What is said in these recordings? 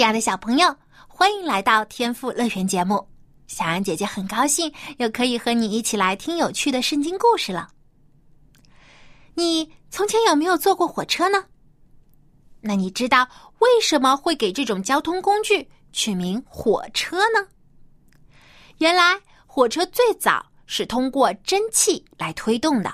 亲爱的小朋友，欢迎来到天赋乐园节目。小安姐姐很高兴又可以和你一起来听有趣的圣经故事了。你从前有没有坐过火车呢？那你知道为什么会给这种交通工具取名火车呢？原来火车最早是通过蒸汽来推动的，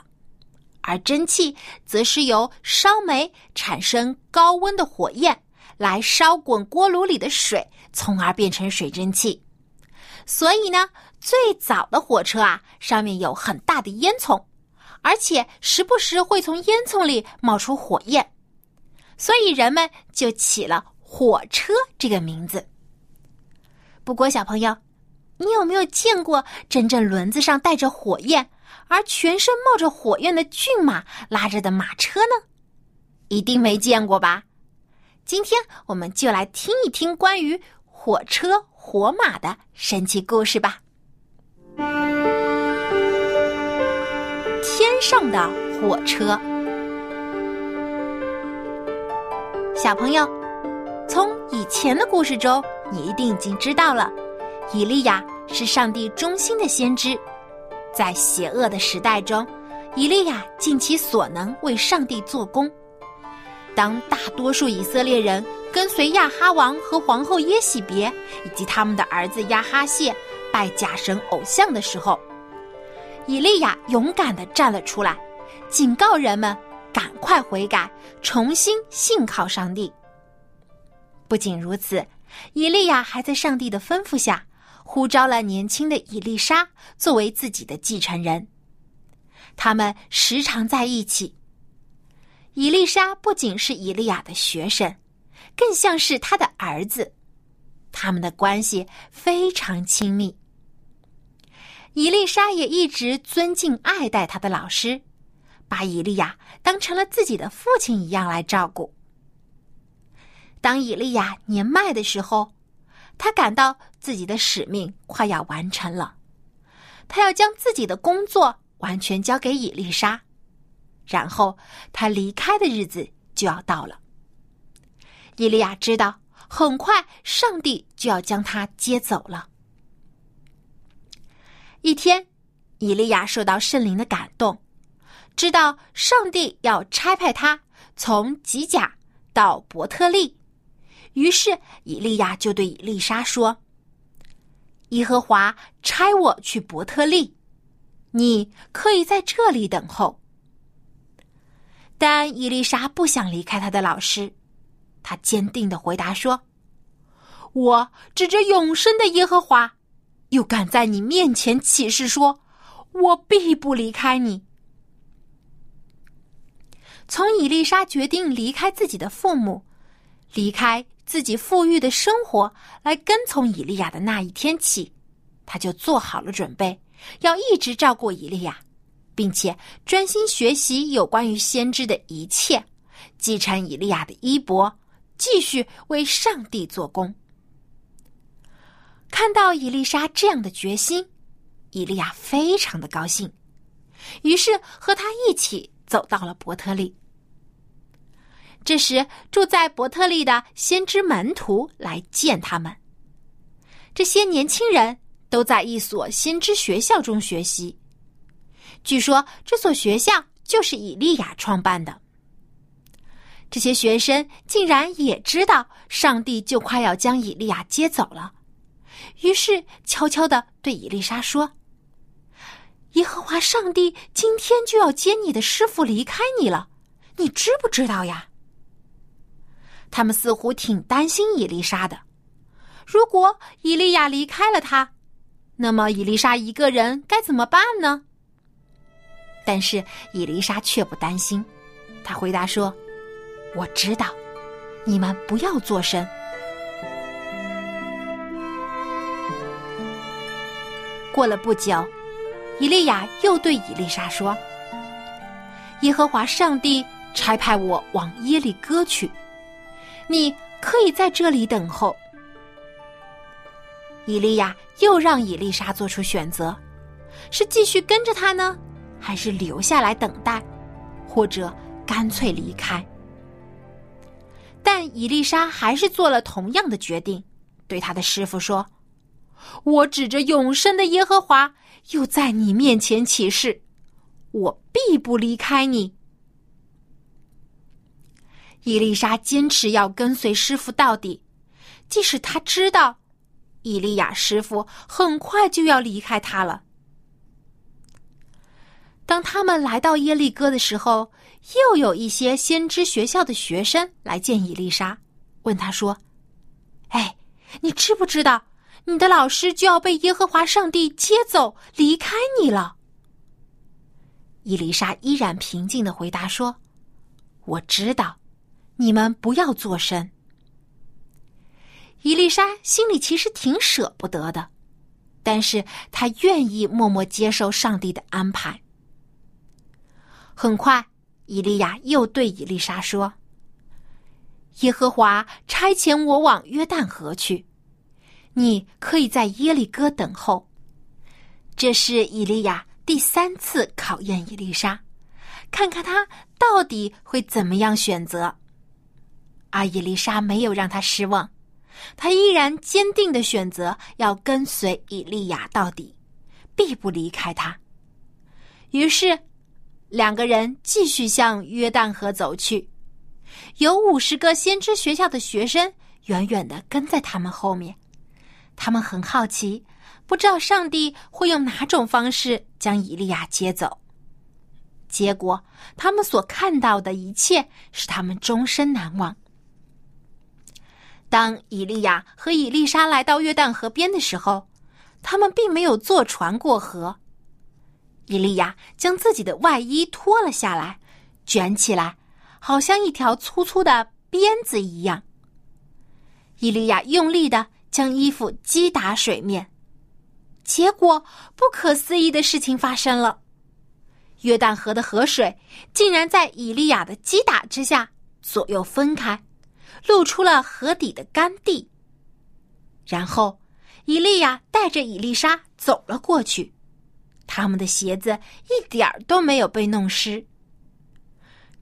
而蒸汽则是由烧煤产生高温的火焰。来烧滚锅炉里的水，从而变成水蒸气。所以呢，最早的火车啊，上面有很大的烟囱，而且时不时会从烟囱里冒出火焰，所以人们就起了火车这个名字。不过，小朋友，你有没有见过真正轮子上带着火焰，而全身冒着火焰的骏马拉着的马车呢？一定没见过吧？今天我们就来听一听关于火车、火马的神奇故事吧。天上的火车，小朋友，从以前的故事中，你一定已经知道了，以利亚是上帝忠心的先知，在邪恶的时代中，以利亚尽其所能为上帝做工。当大多数以色列人跟随亚哈王和皇后耶喜别以及他们的儿子亚哈谢拜假神偶像的时候，以利亚勇敢的站了出来，警告人们赶快悔改，重新信靠上帝。不仅如此，以利亚还在上帝的吩咐下，呼召了年轻的以利沙作为自己的继承人。他们时常在一起。伊丽莎不仅是伊利亚的学生，更像是他的儿子，他们的关系非常亲密。伊丽莎也一直尊敬爱戴他的老师，把伊利亚当成了自己的父亲一样来照顾。当伊利亚年迈的时候，他感到自己的使命快要完成了，他要将自己的工作完全交给伊丽莎。然后他离开的日子就要到了。伊利亚知道，很快上帝就要将他接走了。一天，伊利亚受到圣灵的感动，知道上帝要差派他从吉甲到伯特利，于是伊利亚就对以丽莎说：“耶和华差我去伯特利，你可以在这里等候。”但伊丽莎不想离开她的老师，她坚定的回答说：“我指着永生的耶和华，又敢在你面前起誓说，我必不离开你。”从伊丽莎决定离开自己的父母，离开自己富裕的生活，来跟从以利亚的那一天起，他就做好了准备，要一直照顾以利亚。并且专心学习有关于先知的一切，继承以利亚的衣钵，继续为上帝做工。看到伊丽莎这样的决心，以利亚非常的高兴，于是和他一起走到了伯特利。这时，住在伯特利的先知门徒来见他们。这些年轻人都在一所先知学校中学习。据说这所学校就是以利亚创办的。这些学生竟然也知道上帝就快要将以利亚接走了，于是悄悄的对以丽莎说：“耶和华上帝今天就要接你的师傅离开你了，你知不知道呀？”他们似乎挺担心伊丽莎的。如果以利亚离开了他，那么伊丽莎一个人该怎么办呢？但是伊丽莎却不担心，她回答说：“我知道，你们不要作声。”过了不久，以利亚又对以丽莎说：“耶和华上帝差派我往耶利哥去，你可以在这里等候。”以利亚又让以丽莎做出选择：是继续跟着他呢，还是留下来等待，或者干脆离开？但伊丽莎还是做了同样的决定，对他的师傅说：“我指着永生的耶和华，又在你面前起誓，我必不离开你。”伊丽莎坚持要跟随师傅到底，即使他知道。伊利亚师傅很快就要离开他了。当他们来到耶利哥的时候，又有一些先知学校的学生来见伊丽莎，问他说：“哎，你知不知道你的老师就要被耶和华上帝接走，离开你了？”伊丽莎依然平静的回答说：“我知道，你们不要作声。”伊丽莎心里其实挺舍不得的，但是她愿意默默接受上帝的安排。很快，伊利亚又对伊丽莎说：“耶和华差遣我往约旦河去，你可以在耶利哥等候。”这是伊利亚第三次考验伊丽莎，看看他到底会怎么样选择。而伊丽莎没有让他失望。他依然坚定的选择要跟随以利亚到底，必不离开他。于是，两个人继续向约旦河走去，有五十个先知学校的学生远远的跟在他们后面。他们很好奇，不知道上帝会用哪种方式将以利亚接走。结果，他们所看到的一切使他们终身难忘。当以利亚和以丽莎来到约旦河边的时候，他们并没有坐船过河。伊利亚将自己的外衣脱了下来，卷起来，好像一条粗粗的鞭子一样。伊利亚用力的将衣服击打水面，结果不可思议的事情发生了：约旦河的河水竟然在伊利亚的击打之下左右分开。露出了河底的干地。然后，伊利亚带着伊丽莎走了过去，他们的鞋子一点儿都没有被弄湿。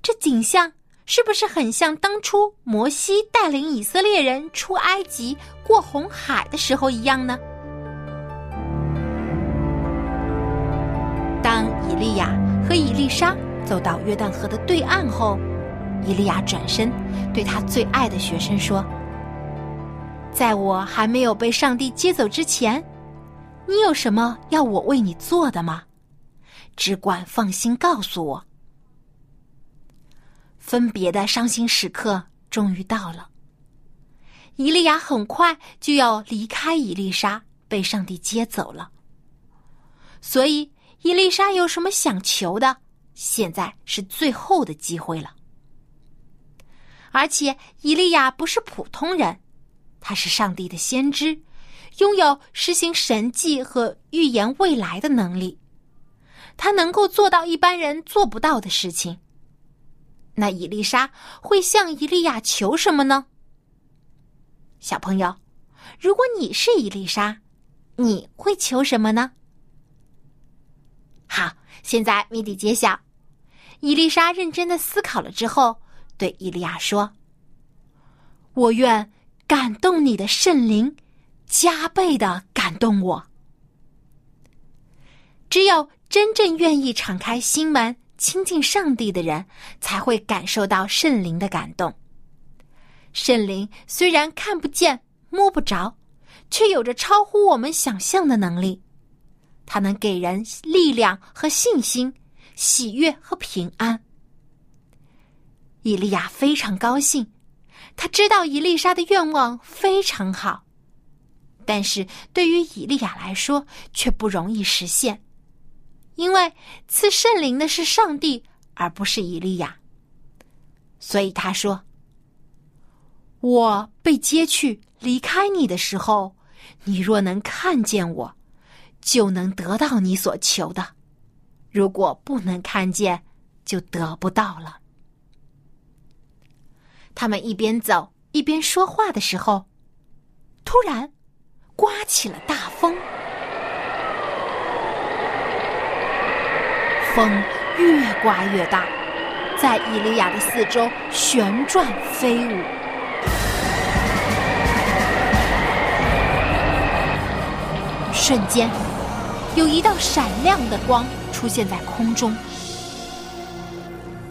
这景象是不是很像当初摩西带领以色列人出埃及过红海的时候一样呢？当以利亚和以丽莎走到约旦河的对岸后。伊利亚转身，对他最爱的学生说：“在我还没有被上帝接走之前，你有什么要我为你做的吗？只管放心告诉我。”分别的伤心时刻终于到了。伊利亚很快就要离开伊丽莎，被上帝接走了。所以，伊丽莎有什么想求的，现在是最后的机会了。而且，伊利亚不是普通人，他是上帝的先知，拥有实行神迹和预言未来的能力。他能够做到一般人做不到的事情。那伊丽莎会向以利亚求什么呢？小朋友，如果你是伊丽莎，你会求什么呢？好，现在谜底揭晓。伊丽莎认真的思考了之后。对伊利亚说：“我愿感动你的圣灵，加倍的感动我。只有真正愿意敞开心门、亲近上帝的人，才会感受到圣灵的感动。圣灵虽然看不见、摸不着，却有着超乎我们想象的能力。它能给人力量和信心，喜悦和平安。”伊利亚非常高兴，他知道伊丽莎的愿望非常好，但是对于伊利亚来说却不容易实现，因为赐圣灵的是上帝，而不是伊利亚。所以他说：“我被接去离开你的时候，你若能看见我，就能得到你所求的；如果不能看见，就得不到了。”他们一边走一边说话的时候，突然刮起了大风，风越刮越大，在伊利亚的四周旋转飞舞。瞬间，有一道闪亮的光出现在空中。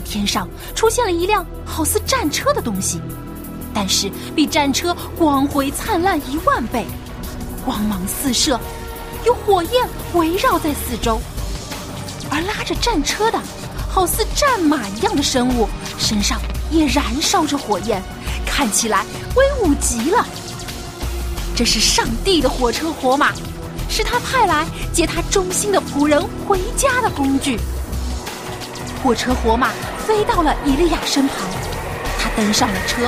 天上出现了一辆好似战车的东西，但是比战车光辉灿烂一万倍，光芒四射，有火焰围绕在四周。而拉着战车的，好似战马一样的生物，身上也燃烧着火焰，看起来威武极了。这是上帝的火车火马，是他派来接他忠心的仆人回家的工具。火车火马。飞到了以利亚身旁，他登上了车，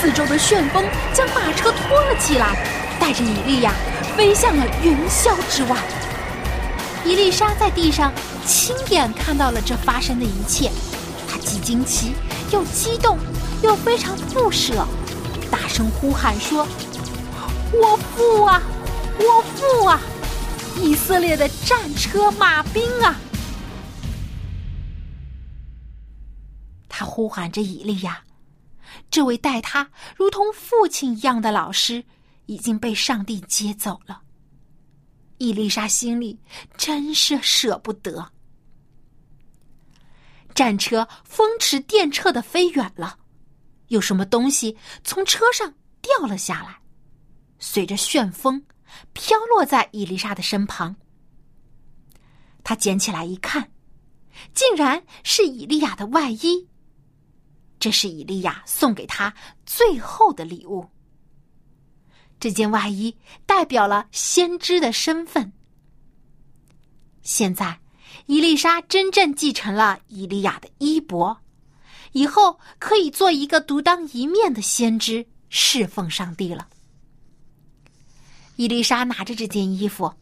四周的旋风将马车拖了起来，带着以利亚飞向了云霄之外。伊丽莎在地上亲眼看到了这发生的一切，她既惊奇又激动，又非常不舍，大声呼喊说：“我父啊，我父啊！以色列的战车马兵啊！”他呼喊着以利亚，这位待他如同父亲一样的老师已经被上帝接走了。伊丽莎心里真是舍不得。战车风驰电掣的飞远了，有什么东西从车上掉了下来，随着旋风飘落在伊丽莎的身旁。他捡起来一看，竟然是以利亚的外衣。这是以利亚送给他最后的礼物。这件外衣代表了先知的身份。现在，伊丽莎真正继承了以利亚的衣钵，以后可以做一个独当一面的先知，侍奉上帝了。伊丽莎拿着这件衣服，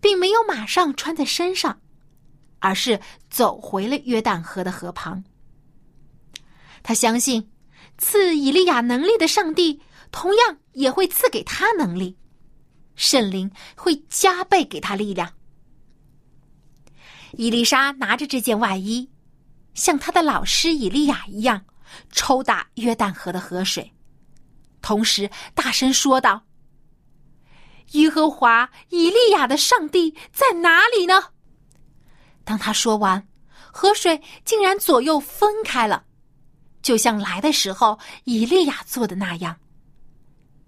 并没有马上穿在身上，而是走回了约旦河的河旁。他相信，赐以利亚能力的上帝同样也会赐给他能力，圣灵会加倍给他力量。伊丽莎拿着这件外衣，像他的老师以利亚一样，抽打约旦河的河水，同时大声说道：“耶和华以利亚的上帝在哪里呢？”当他说完，河水竟然左右分开了。就像来的时候以利亚做的那样，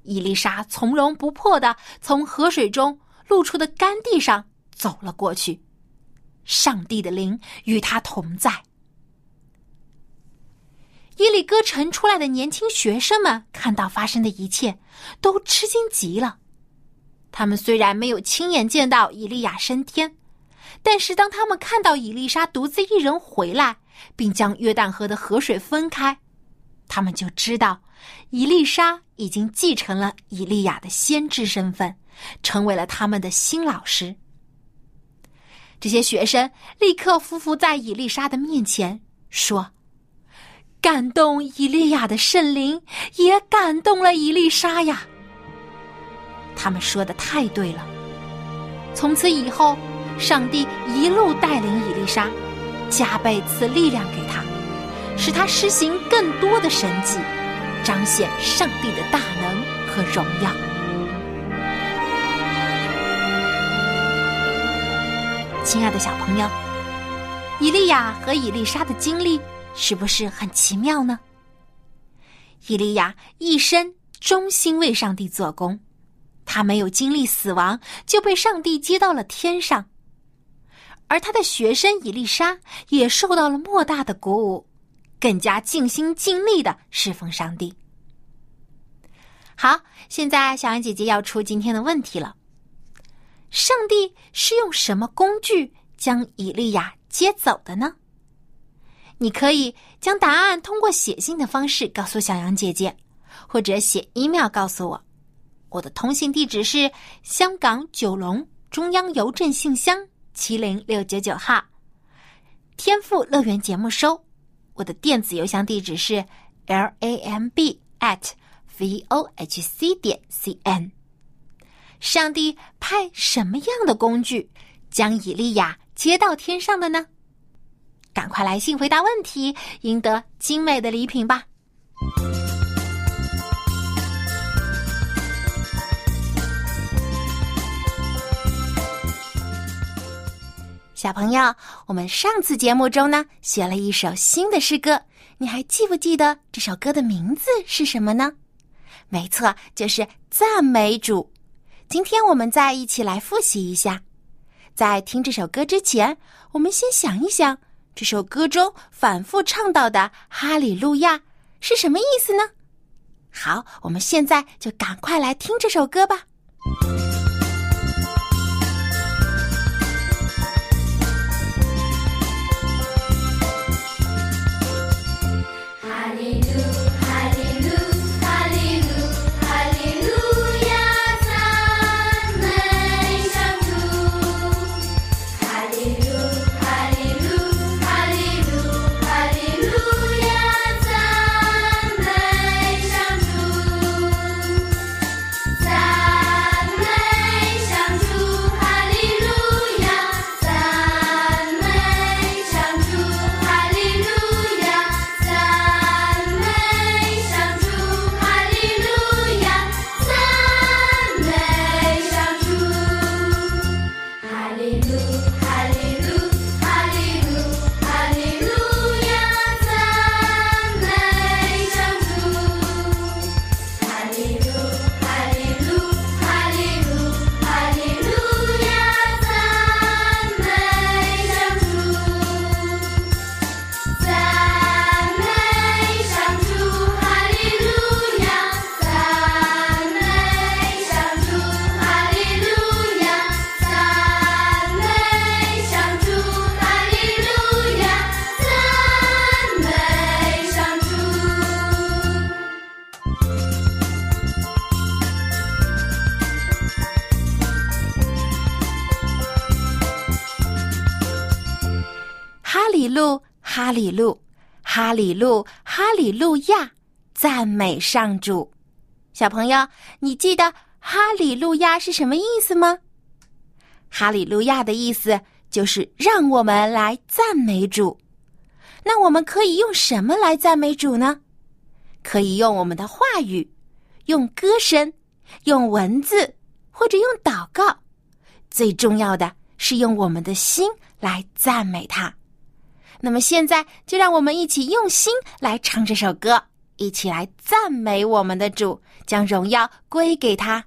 伊丽莎从容不迫的从河水中露出的干地上走了过去。上帝的灵与他同在。耶利哥城出来的年轻学生们看到发生的一切，都吃惊极了。他们虽然没有亲眼见到伊利亚升天，但是当他们看到伊丽莎独自一人回来。并将约旦河的河水分开，他们就知道，伊丽莎已经继承了以利亚的先知身份，成为了他们的新老师。这些学生立刻匍匐在伊丽莎的面前，说：“感动以利亚的圣灵，也感动了伊丽莎呀。”他们说的太对了。从此以后，上帝一路带领伊丽莎。加倍赐力量给他，使他施行更多的神迹，彰显上帝的大能和荣耀。亲爱的小朋友，以利亚和以丽莎的经历是不是很奇妙呢？以利亚一生忠心为上帝做工，他没有经历死亡，就被上帝接到了天上。而他的学生伊丽莎也受到了莫大的鼓舞，更加尽心尽力的侍奉上帝。好，现在小羊姐姐要出今天的问题了：上帝是用什么工具将以利亚接走的呢？你可以将答案通过写信的方式告诉小羊姐姐，或者写 email 告诉我。我的通信地址是香港九龙中央邮政信箱七零六九九号。天赋乐园节目收。我的电子邮箱地址是 l a m b at v o h c 点 c n。上帝派什么样的工具将以利亚接到天上的呢？赶快来信回答问题，赢得精美的礼品吧！小朋友，我们上次节目中呢，学了一首新的诗歌，你还记不记得这首歌的名字是什么呢？没错，就是赞美主。今天我们再一起来复习一下。在听这首歌之前，我们先想一想，这首歌中反复唱到的“哈利路亚”是什么意思呢？好，我们现在就赶快来听这首歌吧。路哈里路亚，赞美上主。小朋友，你记得哈里路亚是什么意思吗？哈里路亚的意思就是让我们来赞美主。那我们可以用什么来赞美主呢？可以用我们的话语，用歌声，用文字，或者用祷告。最重要的是用我们的心来赞美他。那么现在，就让我们一起用心来唱这首歌，一起来赞美我们的主，将荣耀归给他。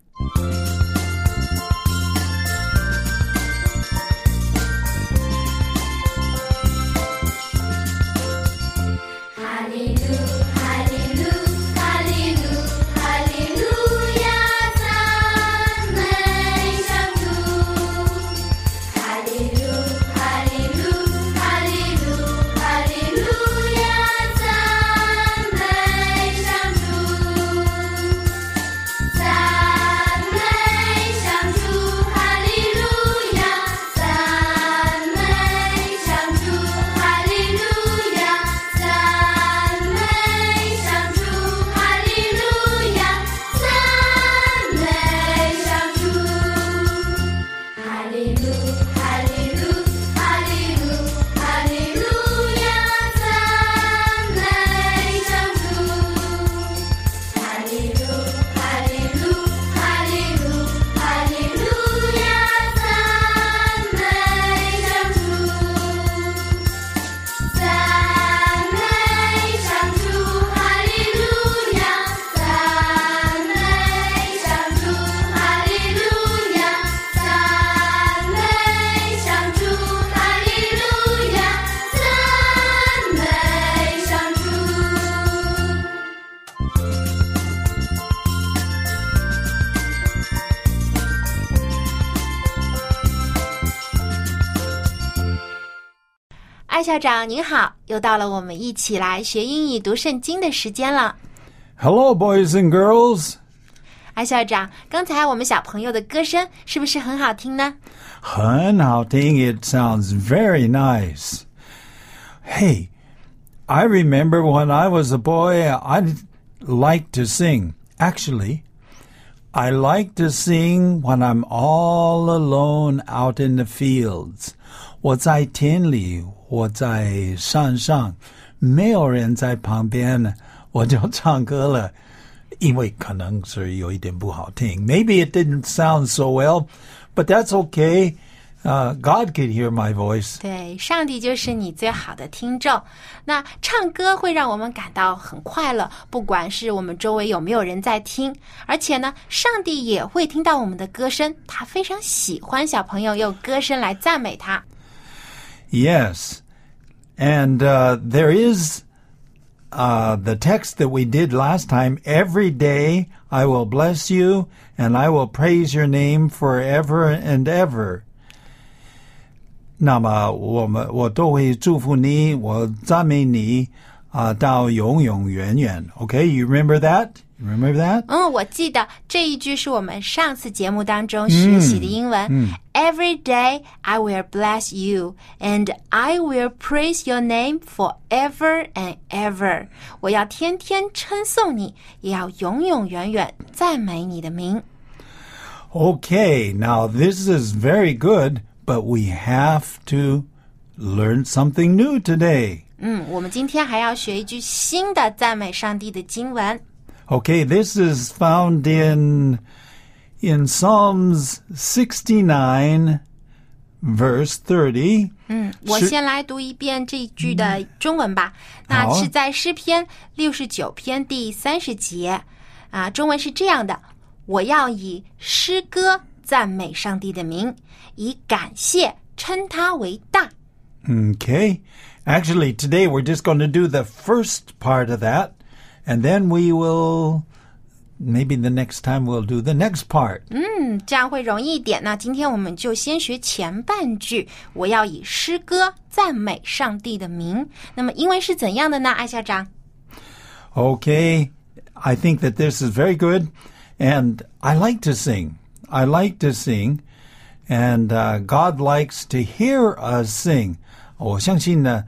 校长您好，又到了我们一起来学英语读圣经的时间了。 Hello, boys and girls. 艾校长，刚才我们小朋友的歌声是不是很好听呢？很好听. It sounds very nice. Hey, I remember when I was a boy, I liked to sing. Actually, I like to sing when I'm all alone out in the fields. 我在田里， 我在山上，没有人在旁边，我就唱歌了。因为可能是有一点不好听. Maybe it didn't sound so well, but that's okay. Uh, God could hear my voice. 对，上帝就是你最好的听众。那唱歌会让我们感到很快乐，不管是我们周围有没有人在听，而且呢，上帝也会听到我们的歌声，他非常喜欢小朋友用歌声来赞美他。Yes. And uh, there is uh, the text that we did last time. Every day I will bless you and I will praise your name forever and ever. 那么我们我都会祝福你，我赞美你啊、到永永远远。Okay, you remember that? You remember that? 嗯，我记得这一句是我们上次节目当中学习的英文。Every day I will bless you, and I will praise your name forever and ever。我要天天称颂你，也要永永远远赞美你的名。 Okay, now this is very good, but we have to learn something new today. 嗯，我们今天还要学一句新的赞美上帝的经文。 Okay, this is found in in Psalms 69 verse 30. 嗯，我是先来读一遍这一句的中文吧。那好啊是在诗篇六十九篇第三十节啊，中文是这样的：我要以诗歌赞美上帝的名，以感谢称他为大。 Okay. Actually, today we're just going to do the first part of that, and then we will maybe the next time we'll do the next part. 嗯，这样会容易一点。那今天我们就先学前半句，我要以诗歌赞美上帝的名。那么英文是怎样的呢？艾校长？ Okay, I think that this is very good, and I like to sing. I like to sing, and uh, God likes to hear us sing. 我相信呢，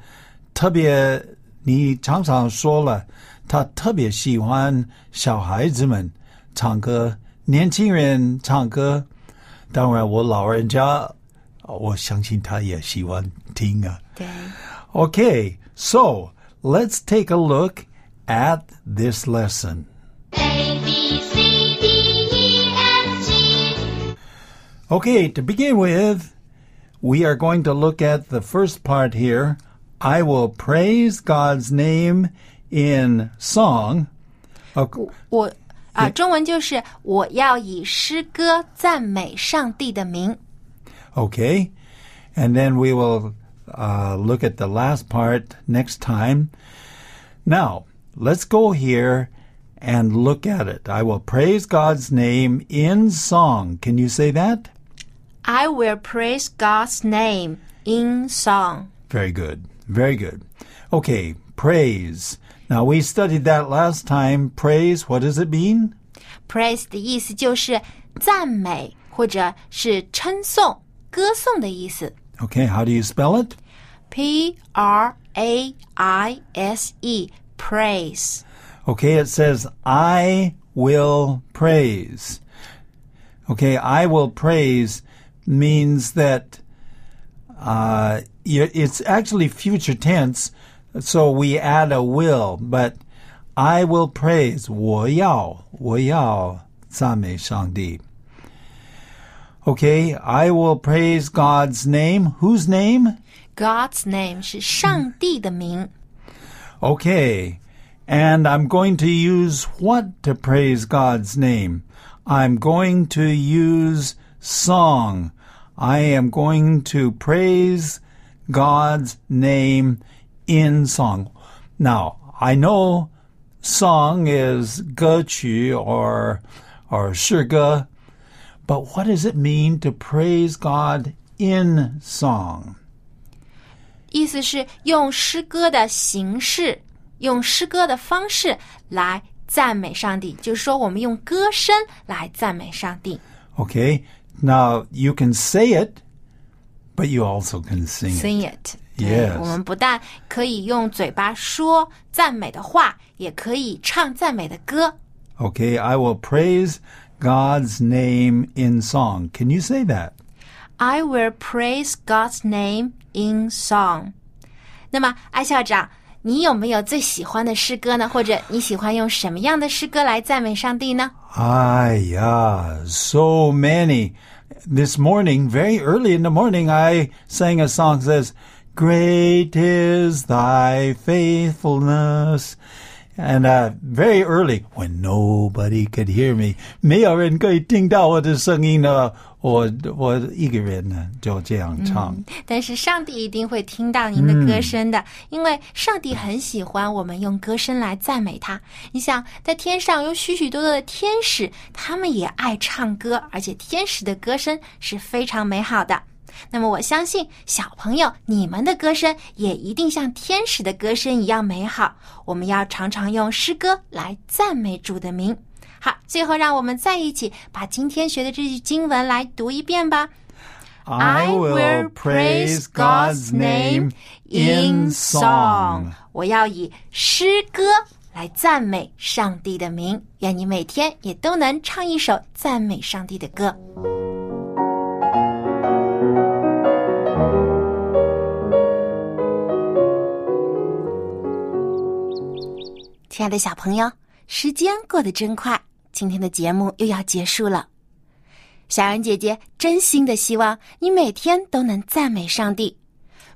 特别你常常说了， 他特别喜欢小孩子们唱歌，年轻人唱歌。当然，我老人家，我相信他也喜欢听啊。对。 Okay, so let's take a look at this lesson. A B C D E F G Okay, to begin with, we are going to look at the first part here. I will praise God's name in song. Ok- 我啊，中文就是我要以诗歌赞美上帝的名。 Okay, and then we will uh, look at the last part next time. Now, let's go here and look at it. I will praise God's name in song. Can you say that? I will praise God's name in song. Very good. Very good. Okay, praise. Now, we studied that last time. Praise, what does it mean? Praise 的意思就是赞美或者是称颂、歌颂的意思。 Okay, how do you spell it? P R A I S E praise. Okay, it says, I will praise. Okay, I will praise means that uh, y- it's actually future tense, so we add a will, but I will praise. 我要,我要赞美上帝. Okay, I will praise God's name. Whose name? God's name 是上帝的名。 Okay. And I'm going to use what to praise God's name? I'm going to use song. I am going to praise God's name in song. Now, I know song is 歌曲 or or 诗歌, but what does it mean to praise God in song? 意思是用诗歌的形式，用诗歌的方式来 赞美上帝，就是说我们用歌声来赞美上帝。 Okay, now you can say it, but you also can sing it. Sing it，对 Yes 我们不但可以用嘴巴说赞美的话，也可以唱赞美的歌。 Okay, I will praise God's name in song. Can you say that? I will praise God's name in song。那么，艾校长，你有没有最喜欢的诗歌呢？或者你喜欢用什么样的诗歌来赞美上帝呢？ Ah, yeah, so many. This morning, very early in the morning, I sang a song that says, Great is thy faithfulness. And uh, very early, when nobody could hear me, 没有人可以听到我的声音呢，我我一个人呢就这样唱。但是上帝一定会听到您的歌声的，因为上帝很喜欢我们用歌声来赞美他。你想，在天上有许许多多的天使，他们也爱唱歌，而且天使的歌声是非常美好的。那么，我相信小朋友，你们的歌声也一定像天使的歌声一样美好。我们要常常用诗歌来赞美主的名。好，最后让我们在一起把今天学的这句经文来读一遍吧。I will praise God's name in song. 我要以诗歌来赞美上帝的名。愿你每天也都能唱一首赞美上帝的歌。亲爱的小朋友，时间过得真快，今天的节目又要结束了。小杨姐姐真心的希望你每天都能赞美上帝，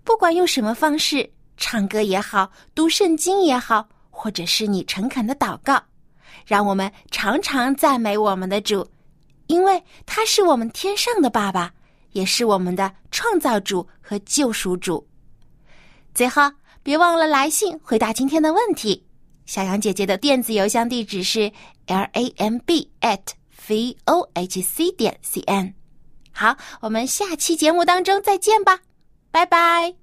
不管用什么方式，唱歌也好，读圣经也好，或者是你诚恳的祷告，让我们常常赞美我们的主，因为他是我们天上的爸爸，也是我们的创造主和救赎主。最后，别忘了来信回答今天的问题。小杨姐姐的电子邮箱地址是 l a m b at v o h c 点 c n。好，我们下期节目当中再见吧，拜拜。